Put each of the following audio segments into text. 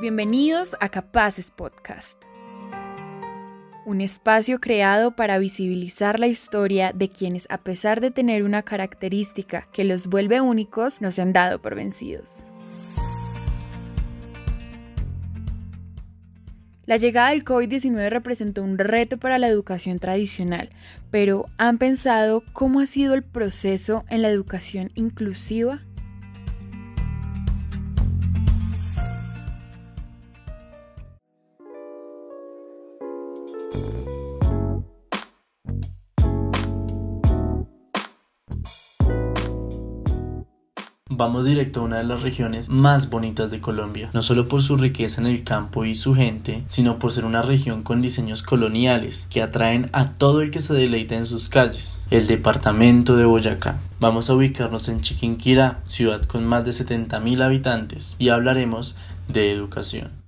Bienvenidos a Capaces Podcast, un espacio creado para visibilizar la historia de quienes a pesar de tener una característica que los vuelve únicos, no se han dado por vencidos. La llegada del COVID-19 representó un reto para la educación tradicional, pero ¿han pensado cómo ha sido el proceso en la educación inclusiva? Vamos directo a una de las regiones más bonitas de Colombia, no solo por su riqueza en el campo y su gente, sino por ser una región con diseños coloniales que atraen a todo el que se deleita en sus calles, el departamento de Boyacá. Vamos a ubicarnos en Chiquinquirá, ciudad con más de 70.000 habitantes, y hablaremos de educación.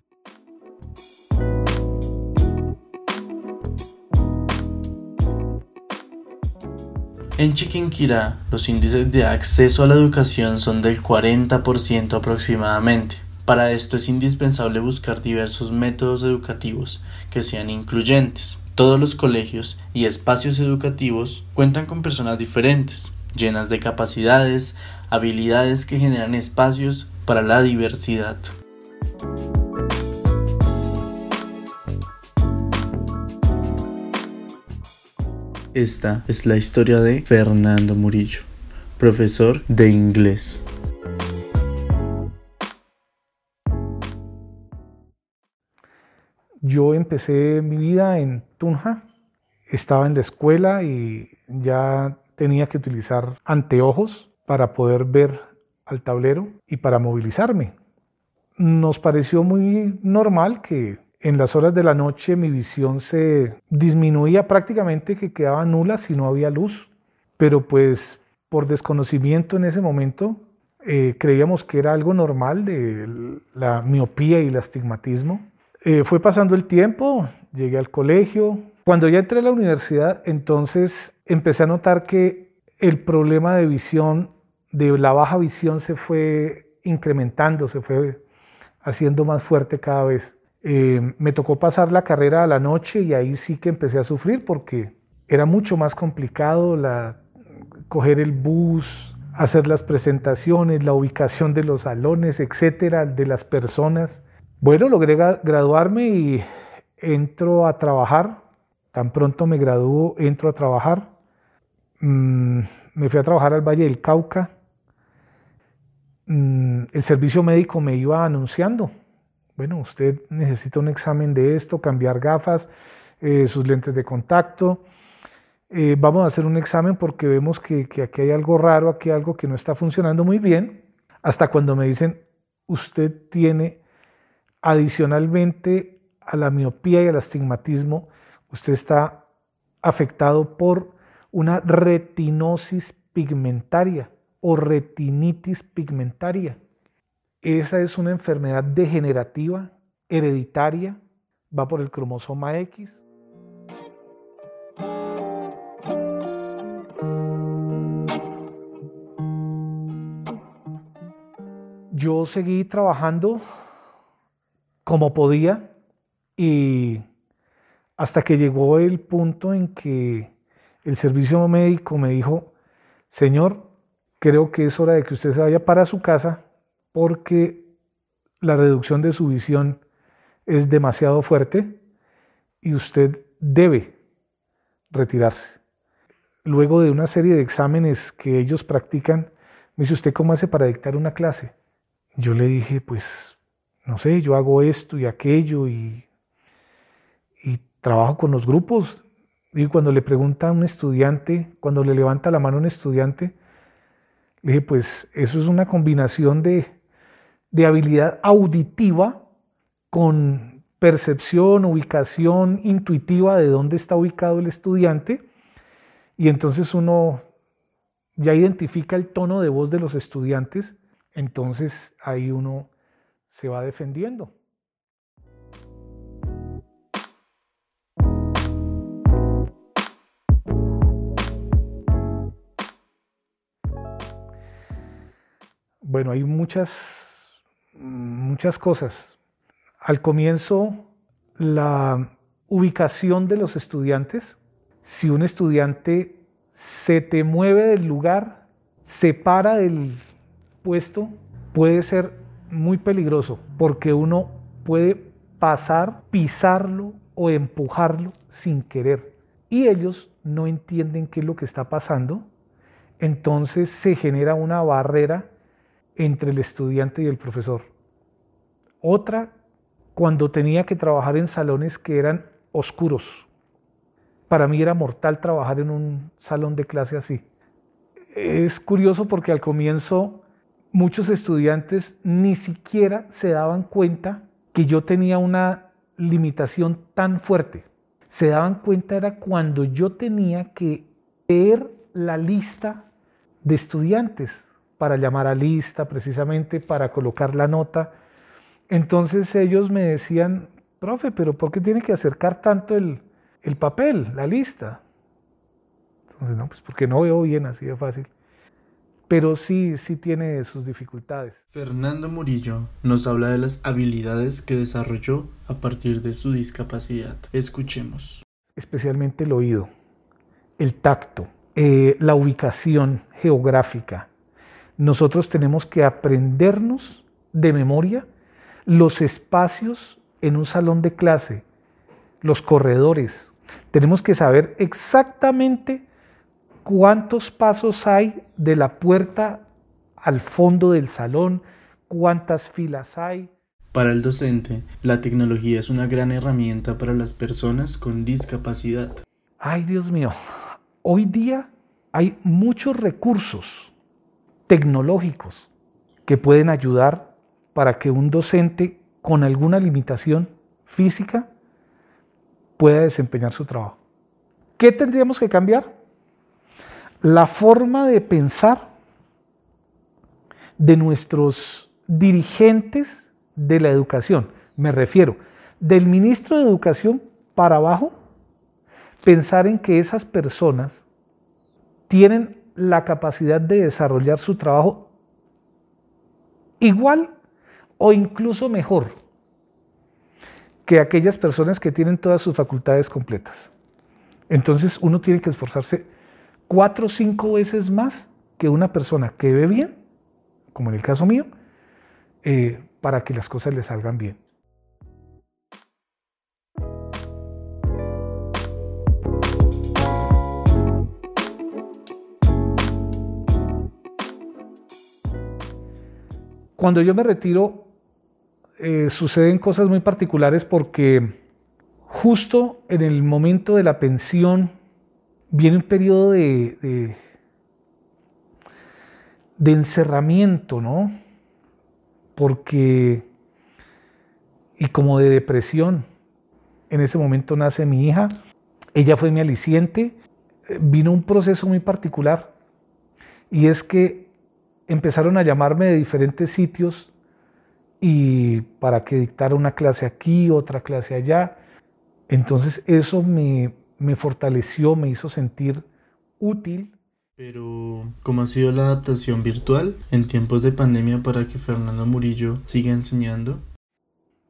En Chiquinquirá, los índices de acceso a la educación son del 40% aproximadamente. Para esto es indispensable buscar diversos métodos educativos que sean incluyentes. Todos los colegios y espacios educativos cuentan con personas diferentes, llenas de capacidades, habilidades que generan espacios para la diversidad. Esta es la historia de Fernando Murillo, profesor de inglés. Yo empecé mi vida en Tunja, estaba en la escuela y ya tenía que utilizar anteojos para poder ver al tablero y para movilizarme. Nos pareció muy normal que en las horas de la noche mi visión se disminuía prácticamente, que quedaba nula si no había luz. Pero pues por desconocimiento en ese momento eh, creíamos que era algo normal de la miopía y el astigmatismo. Eh, fue pasando el tiempo, llegué al colegio. Cuando ya entré a la universidad, entonces empecé a notar que el problema de visión, de la baja visión, se fue incrementando, se fue haciendo más fuerte cada vez. Eh, me tocó pasar la carrera a la noche y ahí sí que empecé a sufrir porque era mucho más complicado la, coger el bus, hacer las presentaciones, la ubicación de los salones, etcétera, de las personas. Bueno, logré graduarme y entro a trabajar. Tan pronto me graduó, entro a trabajar. Mm, me fui a trabajar al Valle del Cauca. Mm, el servicio médico me iba anunciando bueno, usted necesita un examen de esto, cambiar gafas, eh, sus lentes de contacto. Eh, vamos a hacer un examen porque vemos que, que aquí hay algo raro, aquí hay algo que no está funcionando muy bien. Hasta cuando me dicen, usted tiene adicionalmente a la miopía y al astigmatismo, usted está afectado por una retinosis pigmentaria o retinitis pigmentaria. Esa es una enfermedad degenerativa, hereditaria, va por el cromosoma X. Yo seguí trabajando como podía y hasta que llegó el punto en que el servicio médico me dijo, Señor, creo que es hora de que usted se vaya para su casa porque la reducción de su visión es demasiado fuerte y usted debe retirarse. Luego de una serie de exámenes que ellos practican, me dice, ¿usted cómo hace para dictar una clase? Yo le dije, pues, no sé, yo hago esto y aquello y, trabajo con los grupos. Y cuando le pregunta a un estudiante, cuando le levanta la mano a un estudiante, le dije, pues eso es una combinación de, de habilidad auditiva con percepción, ubicación intuitiva de dónde está ubicado el estudiante y entonces uno ya identifica el tono de voz de los estudiantes, entonces ahí uno se va defendiendo. Bueno, hay muchas muchas cosas. Al comienzo, la ubicación de los estudiantes. Si un estudiante se te mueve del lugar, se para del puesto, puede ser muy peligroso porque uno puede pasar, pisarlo o empujarlo sin querer. Y ellos no entienden qué es lo que está pasando. Entonces se genera una barrera entre el estudiante y el profesor. Otra, cuando tenía que trabajar en salones que eran oscuros. Para mí era mortal trabajar en un salón de clase así. Es curioso porque al comienzo muchos estudiantes ni siquiera se daban cuenta que yo tenía una limitación tan fuerte. Se daban cuenta era cuando yo tenía que leer la lista de estudiantes para llamar a lista, precisamente para colocar la nota. Entonces ellos me decían, profe, pero ¿por qué tiene que acercar tanto el, el papel, la lista? Entonces, no, pues porque no veo bien así de fácil. Pero sí, sí tiene sus dificultades. Fernando Murillo nos habla de las habilidades que desarrolló a partir de su discapacidad. Escuchemos. Especialmente el oído, el tacto, eh, la ubicación geográfica. Nosotros tenemos que aprendernos de memoria los espacios en un salón de clase, los corredores. Tenemos que saber exactamente cuántos pasos hay de la puerta al fondo del salón, cuántas filas hay. Para el docente, la tecnología es una gran herramienta para las personas con discapacidad. Ay, Dios mío, hoy día hay muchos recursos tecnológicos que pueden ayudar para que un docente con alguna limitación física pueda desempeñar su trabajo. ¿Qué tendríamos que cambiar? La forma de pensar de nuestros dirigentes de la educación. Me refiero del ministro de Educación para abajo, pensar en que esas personas tienen la capacidad de desarrollar su trabajo igual o incluso mejor que aquellas personas que tienen todas sus facultades completas. Entonces uno tiene que esforzarse cuatro o cinco veces más que una persona que ve bien, como en el caso mío, eh, para que las cosas le salgan bien. Cuando yo me retiro, eh, suceden cosas muy particulares porque justo en el momento de la pensión viene un periodo de, de, encerramiento, ¿no? Porque, y como de depresión, en ese momento nace mi hija, ella fue mi aliciente, vino un proceso muy particular y es que empezaron a llamarme de diferentes sitios y para que dictara una clase aquí, otra clase allá. Entonces eso me, me fortaleció, me hizo sentir útil. Pero, ¿cómo ha sido la adaptación virtual en tiempos de pandemia para que Fernando Murillo siga enseñando?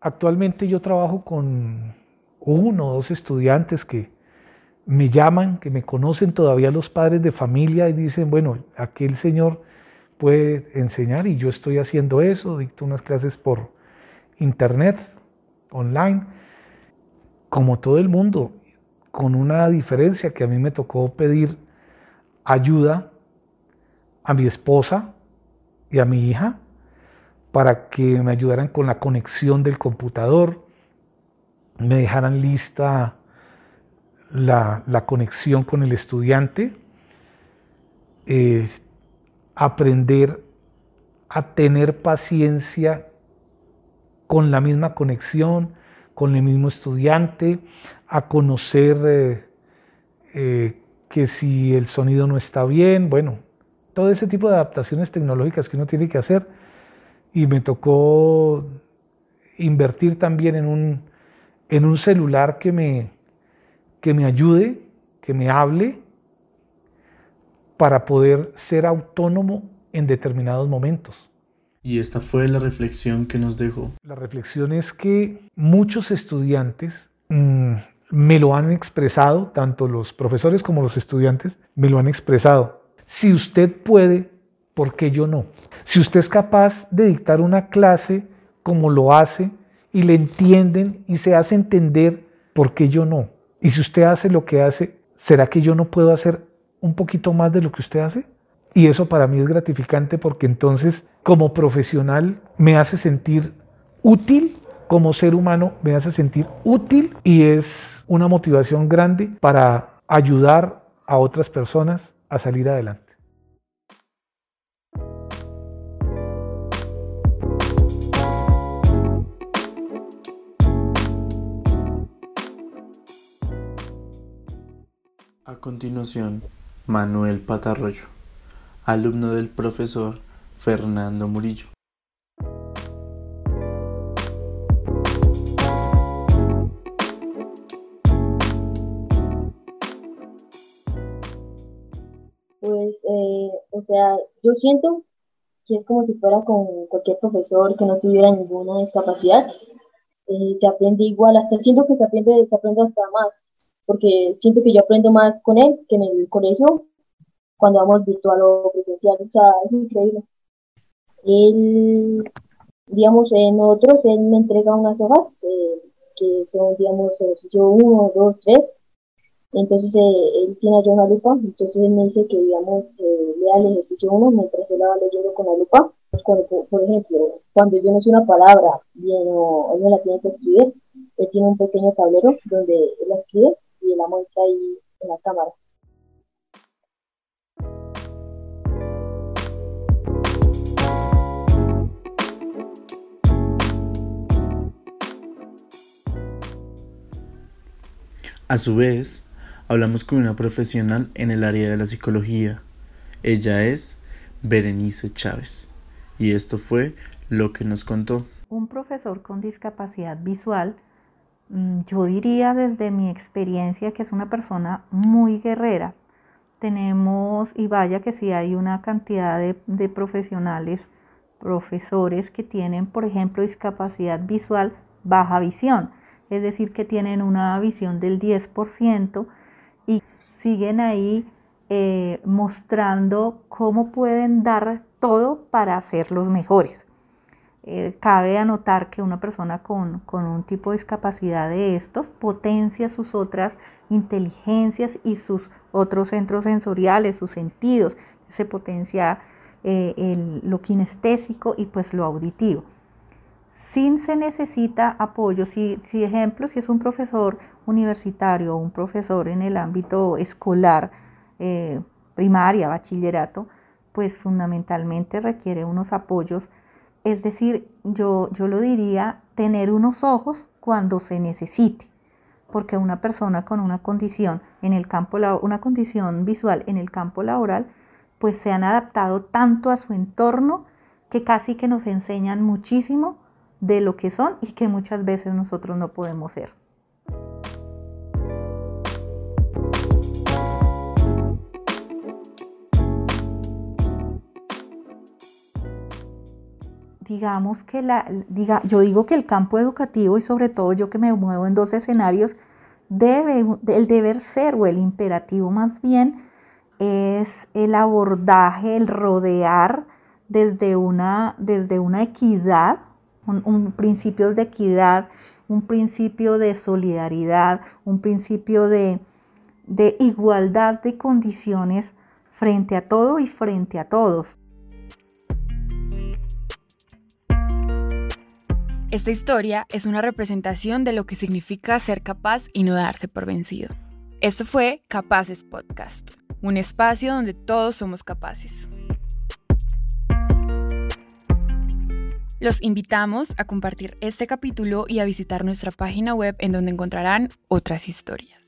Actualmente yo trabajo con uno o dos estudiantes que me llaman, que me conocen todavía los padres de familia y dicen, bueno, aquel señor puede enseñar y yo estoy haciendo eso, dicto unas clases por internet, online, como todo el mundo, con una diferencia que a mí me tocó pedir ayuda a mi esposa y a mi hija para que me ayudaran con la conexión del computador, me dejaran lista la, conexión con el estudiante. Eh, aprender a tener paciencia con la misma conexión, con el mismo estudiante, a conocer eh, eh, que si el sonido no está bien, bueno, todo ese tipo de adaptaciones tecnológicas que uno tiene que hacer. Y me tocó invertir también en un, en un celular que me, que me ayude, que me hable, para poder ser autónomo en determinados momentos. Y esta fue la reflexión que nos dejó. La reflexión es que muchos estudiantes mm, me lo han expresado, tanto los profesores como los estudiantes me lo han expresado. Si usted puede, ¿por qué yo no? Si usted es capaz de dictar una clase como lo hace y le entienden y se hace entender, ¿por qué yo no? Y si usted hace lo que hace, ¿será que yo no puedo hacer un poquito más de lo que usted hace? Y eso para mí es gratificante porque entonces como profesional me hace sentir útil, como ser humano me hace sentir útil y es una motivación grande para ayudar a otras personas a salir adelante. A continuación, Manuel Patarroyo, alumno del profesor Fernando Murillo. Pues, eh, o sea, yo siento que es como si fuera con cualquier profesor que no tuviera ninguna discapacidad. Eh, se aprende igual, hasta siento que se aprende, se aprende hasta más, porque siento que yo aprendo más con él que en el colegio cuando vamos virtual o presencial, o sea, es increíble. Él, digamos, en nosotros, él me entrega unas hojas eh, que son, digamos, ejercicio 1, 2, 3, entonces eh, él tiene allá una lupa, entonces él me dice que, digamos, eh, lea el ejercicio 1 mientras él la va leyendo con la lupa. Pues por ejemplo, cuando yo no sé una palabra bien o él me la tiene que escribir, él tiene un pequeño tablero donde él la escribe y la muestra ahí en la cámara. A su vez, hablamos con una profesional en el área de la psicología. Ella es Berenice Chávez. Y esto fue lo que nos contó. Un profesor con discapacidad visual, yo diría desde mi experiencia que es una persona muy guerrera. Tenemos, y vaya que sí hay una cantidad de, de profesionales, profesores que tienen, por ejemplo, discapacidad visual, baja visión es decir, que tienen una visión del 10% y siguen ahí eh, mostrando cómo pueden dar todo para ser los mejores. Eh, cabe anotar que una persona con, con, un tipo de discapacidad de estos potencia sus otras inteligencias y sus otros centros sensoriales, sus sentidos. Se potencia eh, lo kinestésico y pues lo auditivo sin se necesita apoyo. Si, si ejemplo, si es un profesor universitario o un profesor en el ámbito escolar, eh, primaria, bachillerato, pues fundamentalmente requiere unos apoyos. Es decir, yo, yo lo diría, tener unos ojos cuando se necesite, porque una persona con una condición en el campo, una condición visual en el campo laboral, pues se han adaptado tanto a su entorno que casi que nos enseñan muchísimo de lo que son y que muchas veces nosotros no podemos ser. Digamos que la, diga, yo digo que el campo educativo y sobre todo yo que me muevo en dos escenarios, debe, el deber ser o el imperativo más bien es el abordaje, el rodear desde una, desde una equidad un, principio de equidad, un principio de solidaridad, un principio de, de igualdad de condiciones frente a todo y frente a todos. Esta historia es una representación de lo que significa ser capaz y no darse por vencido. Esto fue Capaces Podcast, un espacio donde todos somos capaces. Los invitamos a compartir este capítulo y a visitar nuestra página web en donde encontrarán otras historias.